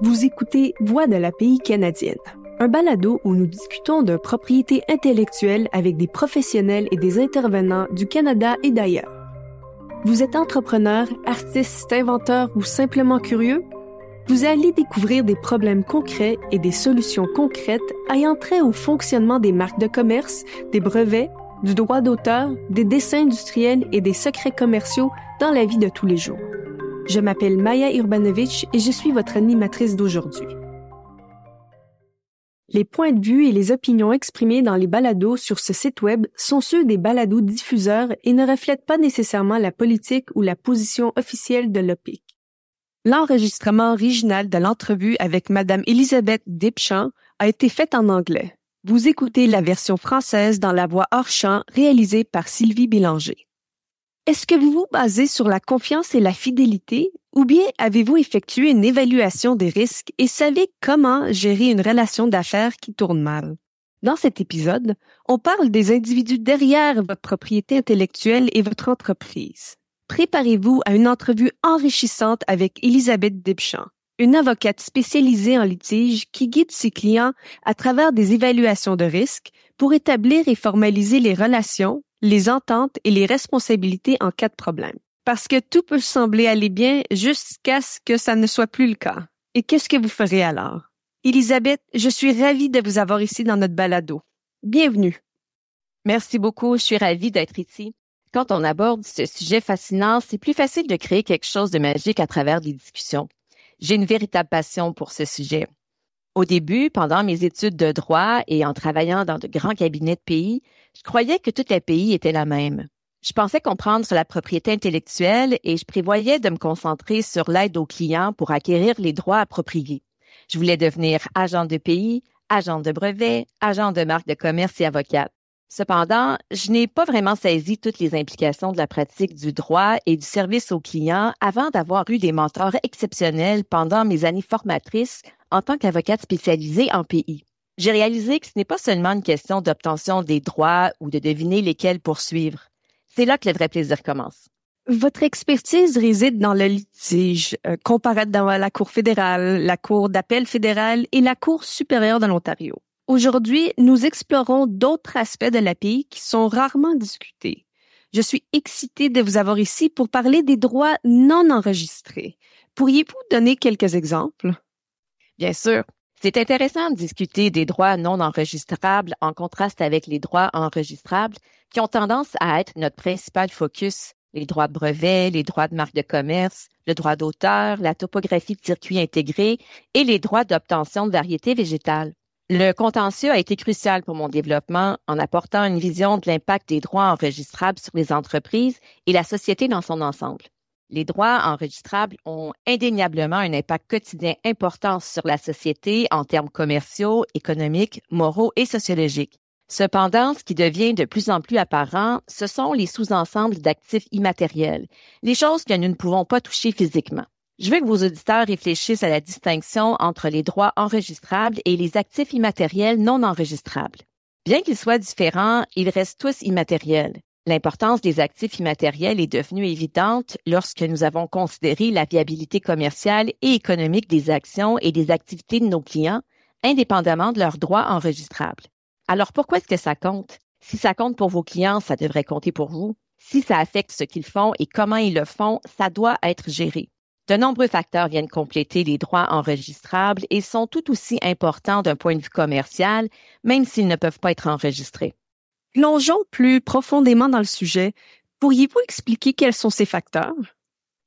Vous écoutez Voix de la pays canadienne, un balado où nous discutons de propriété intellectuelle avec des professionnels et des intervenants du Canada et d'ailleurs. Vous êtes entrepreneur, artiste, inventeur ou simplement curieux? Vous allez découvrir des problèmes concrets et des solutions concrètes ayant trait au fonctionnement des marques de commerce, des brevets, du droit d'auteur, des dessins industriels et des secrets commerciaux dans la vie de tous les jours. Je m'appelle Maya Urbanovic et je suis votre animatrice d'aujourd'hui. Les points de vue et les opinions exprimées dans les balados sur ce site web sont ceux des balados diffuseurs et ne reflètent pas nécessairement la politique ou la position officielle de l'OPIC. L'enregistrement original de l'entrevue avec Madame Elisabeth Dipchamp a été fait en anglais. Vous écoutez la version française dans la voix hors champ réalisée par Sylvie Bélanger. Est-ce que vous vous basez sur la confiance et la fidélité ou bien avez-vous effectué une évaluation des risques et savez comment gérer une relation d'affaires qui tourne mal? Dans cet épisode, on parle des individus derrière votre propriété intellectuelle et votre entreprise. Préparez-vous à une entrevue enrichissante avec Elisabeth Debchamp, une avocate spécialisée en litige qui guide ses clients à travers des évaluations de risques pour établir et formaliser les relations, les ententes et les responsabilités en cas de problème. Parce que tout peut sembler aller bien jusqu'à ce que ça ne soit plus le cas. Et qu'est-ce que vous ferez alors? Elisabeth, je suis ravie de vous avoir ici dans notre balado. Bienvenue. Merci beaucoup, je suis ravie d'être ici. Quand on aborde ce sujet fascinant, c'est plus facile de créer quelque chose de magique à travers des discussions. J'ai une véritable passion pour ce sujet. Au début, pendant mes études de droit et en travaillant dans de grands cabinets de pays, je croyais que tous les pays étaient la même. Je pensais comprendre sur la propriété intellectuelle et je prévoyais de me concentrer sur l'aide aux clients pour acquérir les droits appropriés. Je voulais devenir agent de pays, agent de brevet, agent de marque de commerce et avocate. Cependant, je n'ai pas vraiment saisi toutes les implications de la pratique du droit et du service aux clients avant d'avoir eu des mentors exceptionnels pendant mes années formatrices en tant qu'avocate spécialisée en pays. J'ai réalisé que ce n'est pas seulement une question d'obtention des droits ou de deviner lesquels poursuivre. C'est là que le vrai plaisir commence. Votre expertise réside dans le litige, euh, comparé dans la Cour fédérale, la Cour d'appel fédérale et la Cour supérieure de l'Ontario. Aujourd'hui, nous explorons d'autres aspects de l'API qui sont rarement discutés. Je suis excitée de vous avoir ici pour parler des droits non enregistrés. Pourriez-vous donner quelques exemples? Bien sûr. C'est intéressant de discuter des droits non enregistrables en contraste avec les droits enregistrables qui ont tendance à être notre principal focus. Les droits de brevet, les droits de marque de commerce, le droit d'auteur, la topographie de circuit intégré et les droits d'obtention de variétés végétales. Le contentieux a été crucial pour mon développement en apportant une vision de l'impact des droits enregistrables sur les entreprises et la société dans son ensemble. Les droits enregistrables ont indéniablement un impact quotidien important sur la société en termes commerciaux, économiques, moraux et sociologiques. Cependant, ce qui devient de plus en plus apparent, ce sont les sous-ensembles d'actifs immatériels, les choses que nous ne pouvons pas toucher physiquement. Je veux que vos auditeurs réfléchissent à la distinction entre les droits enregistrables et les actifs immatériels non enregistrables. Bien qu'ils soient différents, ils restent tous immatériels. L'importance des actifs immatériels est devenue évidente lorsque nous avons considéré la viabilité commerciale et économique des actions et des activités de nos clients, indépendamment de leurs droits enregistrables. Alors pourquoi est-ce que ça compte? Si ça compte pour vos clients, ça devrait compter pour vous. Si ça affecte ce qu'ils font et comment ils le font, ça doit être géré. De nombreux facteurs viennent compléter les droits enregistrables et sont tout aussi importants d'un point de vue commercial, même s'ils ne peuvent pas être enregistrés. Plongeons plus profondément dans le sujet. Pourriez-vous expliquer quels sont ces facteurs?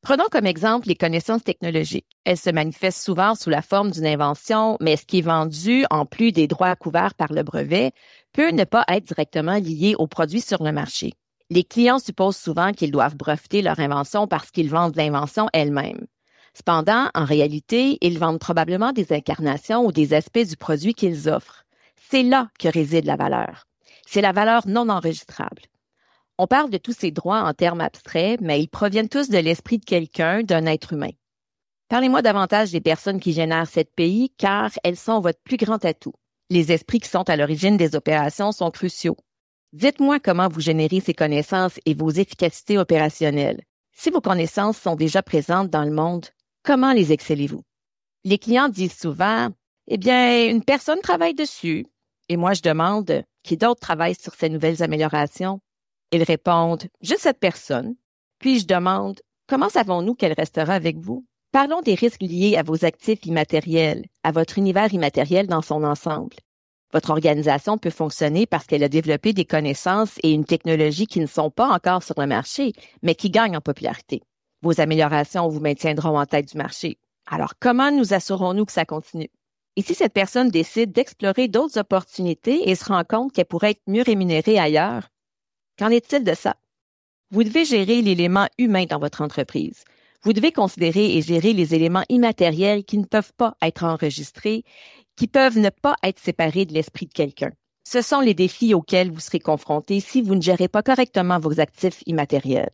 Prenons comme exemple les connaissances technologiques. Elles se manifestent souvent sous la forme d'une invention, mais ce qui est vendu, en plus des droits couverts par le brevet, peut ne pas être directement lié aux produits sur le marché. Les clients supposent souvent qu'ils doivent breveter leur invention parce qu'ils vendent l'invention elle-même. Cependant, en réalité, ils vendent probablement des incarnations ou des aspects du produit qu'ils offrent. C'est là que réside la valeur c'est la valeur non enregistrable. On parle de tous ces droits en termes abstraits, mais ils proviennent tous de l'esprit de quelqu'un, d'un être humain. Parlez-moi davantage des personnes qui génèrent cette pays, car elles sont votre plus grand atout. Les esprits qui sont à l'origine des opérations sont cruciaux. Dites-moi comment vous générez ces connaissances et vos efficacités opérationnelles. Si vos connaissances sont déjà présentes dans le monde, comment les excellez-vous? Les clients disent souvent, eh bien, une personne travaille dessus. Et moi, je demande, qui d'autre travaille sur ces nouvelles améliorations? Ils répondent, juste cette personne. Puis je demande, comment savons-nous qu'elle restera avec vous? Parlons des risques liés à vos actifs immatériels, à votre univers immatériel dans son ensemble. Votre organisation peut fonctionner parce qu'elle a développé des connaissances et une technologie qui ne sont pas encore sur le marché, mais qui gagnent en popularité. Vos améliorations vous maintiendront en tête du marché. Alors, comment nous assurons-nous que ça continue? Et si cette personne décide d'explorer d'autres opportunités et se rend compte qu'elle pourrait être mieux rémunérée ailleurs, qu'en est-il de ça? Vous devez gérer l'élément humain dans votre entreprise. Vous devez considérer et gérer les éléments immatériels qui ne peuvent pas être enregistrés, qui peuvent ne pas être séparés de l'esprit de quelqu'un. Ce sont les défis auxquels vous serez confrontés si vous ne gérez pas correctement vos actifs immatériels.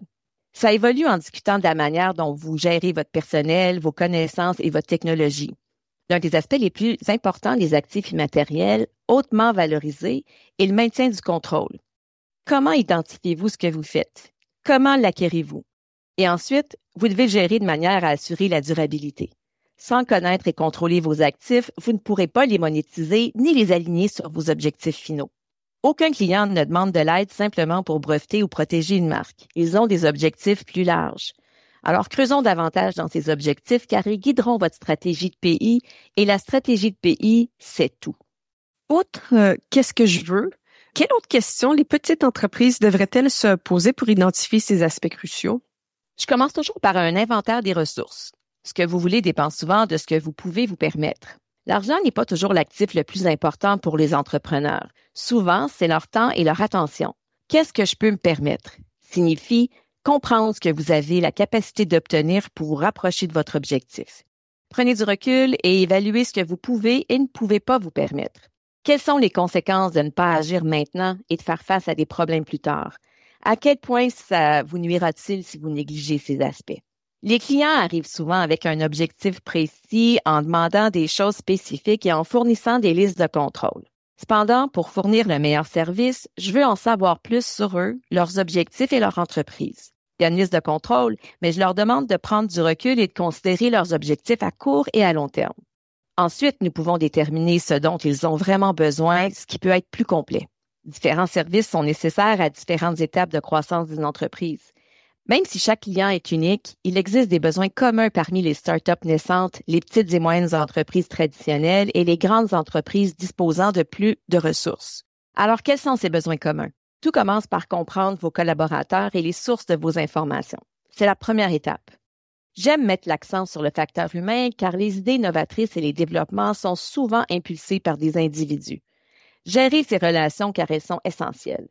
Ça évolue en discutant de la manière dont vous gérez votre personnel, vos connaissances et votre technologie. L'un des aspects les plus importants des actifs immatériels, hautement valorisés, est le maintien du contrôle. Comment identifiez-vous ce que vous faites? Comment l'acquérez-vous? Et ensuite, vous devez gérer de manière à assurer la durabilité. Sans connaître et contrôler vos actifs, vous ne pourrez pas les monétiser ni les aligner sur vos objectifs finaux. Aucun client ne demande de l'aide simplement pour breveter ou protéger une marque. Ils ont des objectifs plus larges. Alors creusons davantage dans ces objectifs car ils guideront votre stratégie de pays et la stratégie de pays, c'est tout. Outre euh, qu'est-ce que je veux, quelle autre question les petites entreprises devraient-elles se poser pour identifier ces aspects cruciaux? Je commence toujours par un inventaire des ressources. Ce que vous voulez dépend souvent de ce que vous pouvez vous permettre. L'argent n'est pas toujours l'actif le plus important pour les entrepreneurs. Souvent, c'est leur temps et leur attention. Qu'est-ce que je peux me permettre? Signifie comprendre ce que vous avez la capacité d'obtenir pour vous rapprocher de votre objectif. Prenez du recul et évaluez ce que vous pouvez et ne pouvez pas vous permettre. Quelles sont les conséquences de ne pas agir maintenant et de faire face à des problèmes plus tard? À quel point ça vous nuira-t-il si vous négligez ces aspects? Les clients arrivent souvent avec un objectif précis en demandant des choses spécifiques et en fournissant des listes de contrôle. Cependant, pour fournir le meilleur service, je veux en savoir plus sur eux, leurs objectifs et leur entreprise. Liste de contrôle, mais je leur demande de prendre du recul et de considérer leurs objectifs à court et à long terme. Ensuite, nous pouvons déterminer ce dont ils ont vraiment besoin, ce qui peut être plus complet. Différents services sont nécessaires à différentes étapes de croissance d'une entreprise. Même si chaque client est unique, il existe des besoins communs parmi les startups naissantes, les petites et moyennes entreprises traditionnelles et les grandes entreprises disposant de plus de ressources. Alors, quels sont ces besoins communs? Tout commence par comprendre vos collaborateurs et les sources de vos informations. C'est la première étape. J'aime mettre l'accent sur le facteur humain car les idées novatrices et les développements sont souvent impulsés par des individus. Gérez ces relations car elles sont essentielles.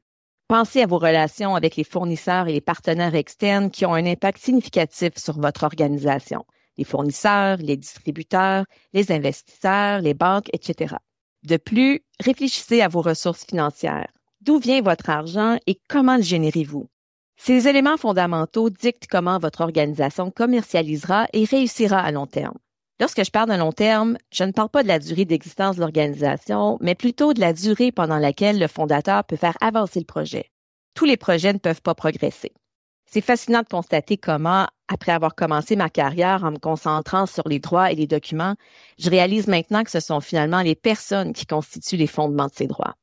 Pensez à vos relations avec les fournisseurs et les partenaires externes qui ont un impact significatif sur votre organisation. Les fournisseurs, les distributeurs, les investisseurs, les banques, etc. De plus, réfléchissez à vos ressources financières. D'où vient votre argent et comment le générez-vous? Ces éléments fondamentaux dictent comment votre organisation commercialisera et réussira à long terme. Lorsque je parle de long terme, je ne parle pas de la durée d'existence de l'organisation, mais plutôt de la durée pendant laquelle le fondateur peut faire avancer le projet. Tous les projets ne peuvent pas progresser. C'est fascinant de constater comment, après avoir commencé ma carrière en me concentrant sur les droits et les documents, je réalise maintenant que ce sont finalement les personnes qui constituent les fondements de ces droits.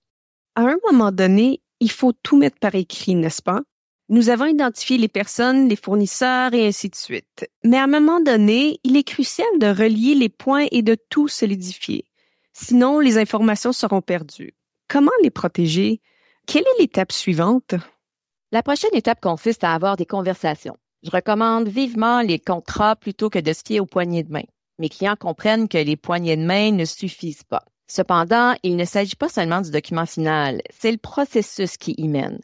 À un moment donné, il faut tout mettre par écrit, n'est-ce pas? Nous avons identifié les personnes, les fournisseurs et ainsi de suite. Mais à un moment donné, il est crucial de relier les points et de tout solidifier. Sinon, les informations seront perdues. Comment les protéger? Quelle est l'étape suivante? La prochaine étape consiste à avoir des conversations. Je recommande vivement les contrats plutôt que de se fier aux poignées de main. Mes clients comprennent que les poignées de main ne suffisent pas. Cependant, il ne s'agit pas seulement du document final, c'est le processus qui y mène.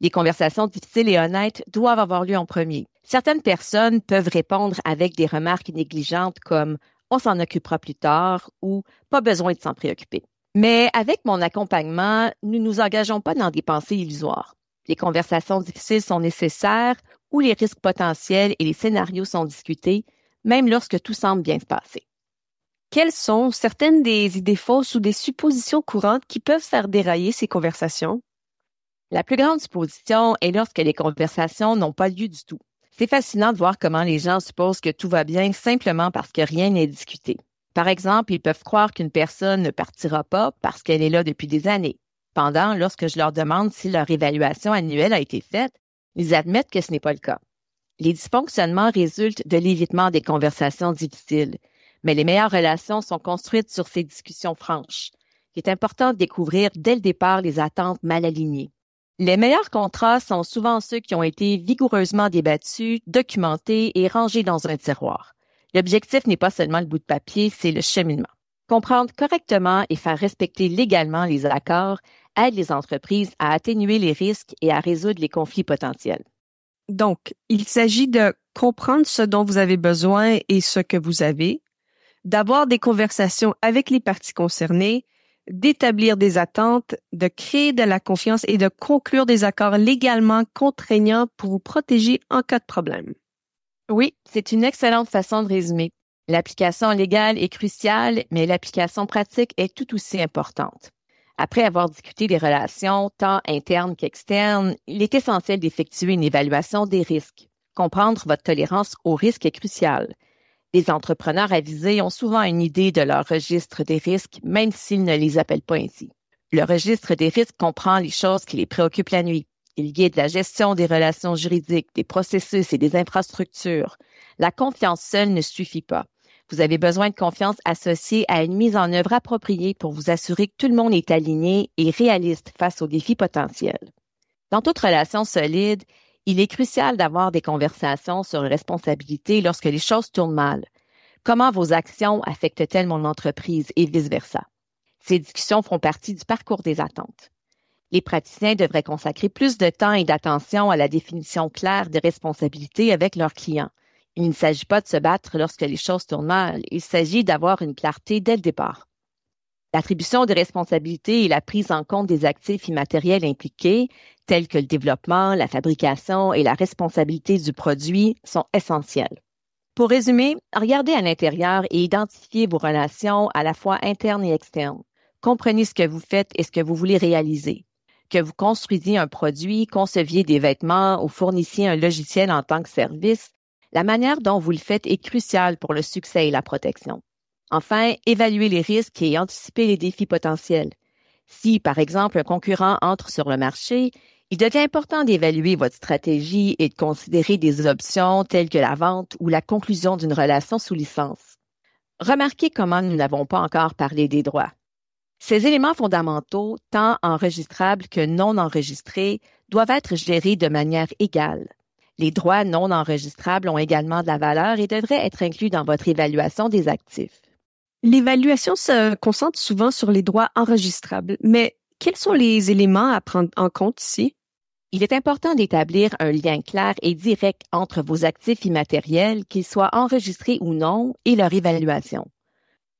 Les conversations difficiles et honnêtes doivent avoir lieu en premier. Certaines personnes peuvent répondre avec des remarques négligentes comme on s'en occupera plus tard ou pas besoin de s'en préoccuper. Mais avec mon accompagnement, nous ne nous engageons pas dans des pensées illusoires. Les conversations difficiles sont nécessaires où les risques potentiels et les scénarios sont discutés, même lorsque tout semble bien se passer. Quelles sont certaines des idées fausses ou des suppositions courantes qui peuvent faire dérailler ces conversations? La plus grande supposition est lorsque les conversations n'ont pas lieu du tout. C'est fascinant de voir comment les gens supposent que tout va bien simplement parce que rien n'est discuté. Par exemple, ils peuvent croire qu'une personne ne partira pas parce qu'elle est là depuis des années. Pendant, lorsque je leur demande si leur évaluation annuelle a été faite, ils admettent que ce n'est pas le cas. Les dysfonctionnements résultent de l'évitement des conversations difficiles, mais les meilleures relations sont construites sur ces discussions franches. Il est important de découvrir dès le départ les attentes mal alignées. Les meilleurs contrats sont souvent ceux qui ont été vigoureusement débattus, documentés et rangés dans un tiroir. L'objectif n'est pas seulement le bout de papier, c'est le cheminement. Comprendre correctement et faire respecter légalement les accords aide les entreprises à atténuer les risques et à résoudre les conflits potentiels. Donc, il s'agit de comprendre ce dont vous avez besoin et ce que vous avez, d'avoir des conversations avec les parties concernées d'établir des attentes, de créer de la confiance et de conclure des accords légalement contraignants pour vous protéger en cas de problème. Oui, c'est une excellente façon de résumer. L'application légale est cruciale, mais l'application pratique est tout aussi importante. Après avoir discuté des relations tant internes qu'externes, il est essentiel d'effectuer une évaluation des risques. Comprendre votre tolérance au risque est crucial. Les entrepreneurs avisés ont souvent une idée de leur registre des risques, même s'ils ne les appellent pas ainsi. Le registre des risques comprend les choses qui les préoccupent la nuit. Il guide la gestion des relations juridiques, des processus et des infrastructures. La confiance seule ne suffit pas. Vous avez besoin de confiance associée à une mise en œuvre appropriée pour vous assurer que tout le monde est aligné et réaliste face aux défis potentiels. Dans toute relation solide, il est crucial d'avoir des conversations sur responsabilité lorsque les choses tournent mal. Comment vos actions affectent-elles mon entreprise et vice-versa? Ces discussions font partie du parcours des attentes. Les praticiens devraient consacrer plus de temps et d'attention à la définition claire des responsabilités avec leurs clients. Il ne s'agit pas de se battre lorsque les choses tournent mal, il s'agit d'avoir une clarté dès le départ. L'attribution de responsabilités et la prise en compte des actifs immatériels impliqués, tels que le développement, la fabrication et la responsabilité du produit, sont essentiels. Pour résumer, regardez à l'intérieur et identifiez vos relations à la fois internes et externes. Comprenez ce que vous faites et ce que vous voulez réaliser. Que vous construisiez un produit, conceviez des vêtements ou fournissiez un logiciel en tant que service, la manière dont vous le faites est cruciale pour le succès et la protection. Enfin, évaluer les risques et anticiper les défis potentiels. Si, par exemple, un concurrent entre sur le marché, il devient important d'évaluer votre stratégie et de considérer des options telles que la vente ou la conclusion d'une relation sous licence. Remarquez comment nous n'avons pas encore parlé des droits. Ces éléments fondamentaux, tant enregistrables que non enregistrés, doivent être gérés de manière égale. Les droits non enregistrables ont également de la valeur et devraient être inclus dans votre évaluation des actifs. L'évaluation se concentre souvent sur les droits enregistrables, mais quels sont les éléments à prendre en compte ici? Il est important d'établir un lien clair et direct entre vos actifs immatériels, qu'ils soient enregistrés ou non, et leur évaluation.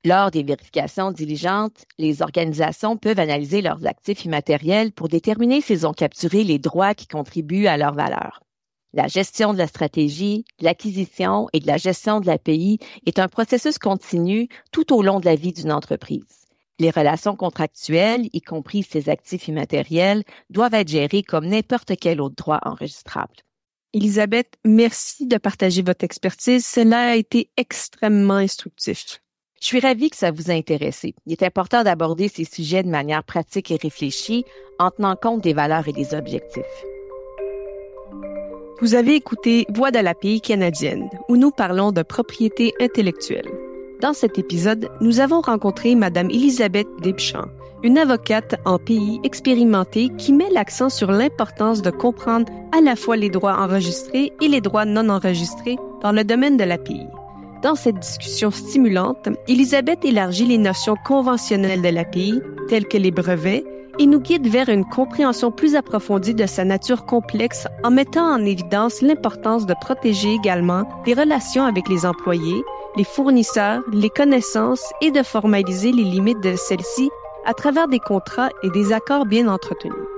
Lors des vérifications diligentes, les organisations peuvent analyser leurs actifs immatériels pour déterminer s'ils ont capturé les droits qui contribuent à leur valeur. La gestion de la stratégie, l'acquisition et de la gestion de l'API est un processus continu tout au long de la vie d'une entreprise. Les relations contractuelles, y compris ses actifs immatériels, doivent être gérées comme n'importe quel autre droit enregistrable. Elisabeth, merci de partager votre expertise. Cela a été extrêmement instructif. Je suis ravie que ça vous a intéressé. Il est important d'aborder ces sujets de manière pratique et réfléchie en tenant compte des valeurs et des objectifs. Vous avez écouté Voix de la pays canadienne, où nous parlons de propriété intellectuelle. Dans cet épisode, nous avons rencontré Madame Elisabeth Deschamps, une avocate en pays expérimentée qui met l'accent sur l'importance de comprendre à la fois les droits enregistrés et les droits non enregistrés dans le domaine de l'API. Dans cette discussion stimulante, Elisabeth élargit les notions conventionnelles de l'API, telles que les brevets, et nous guide vers une compréhension plus approfondie de sa nature complexe en mettant en évidence l'importance de protéger également les relations avec les employés, les fournisseurs, les connaissances et de formaliser les limites de celles-ci à travers des contrats et des accords bien entretenus.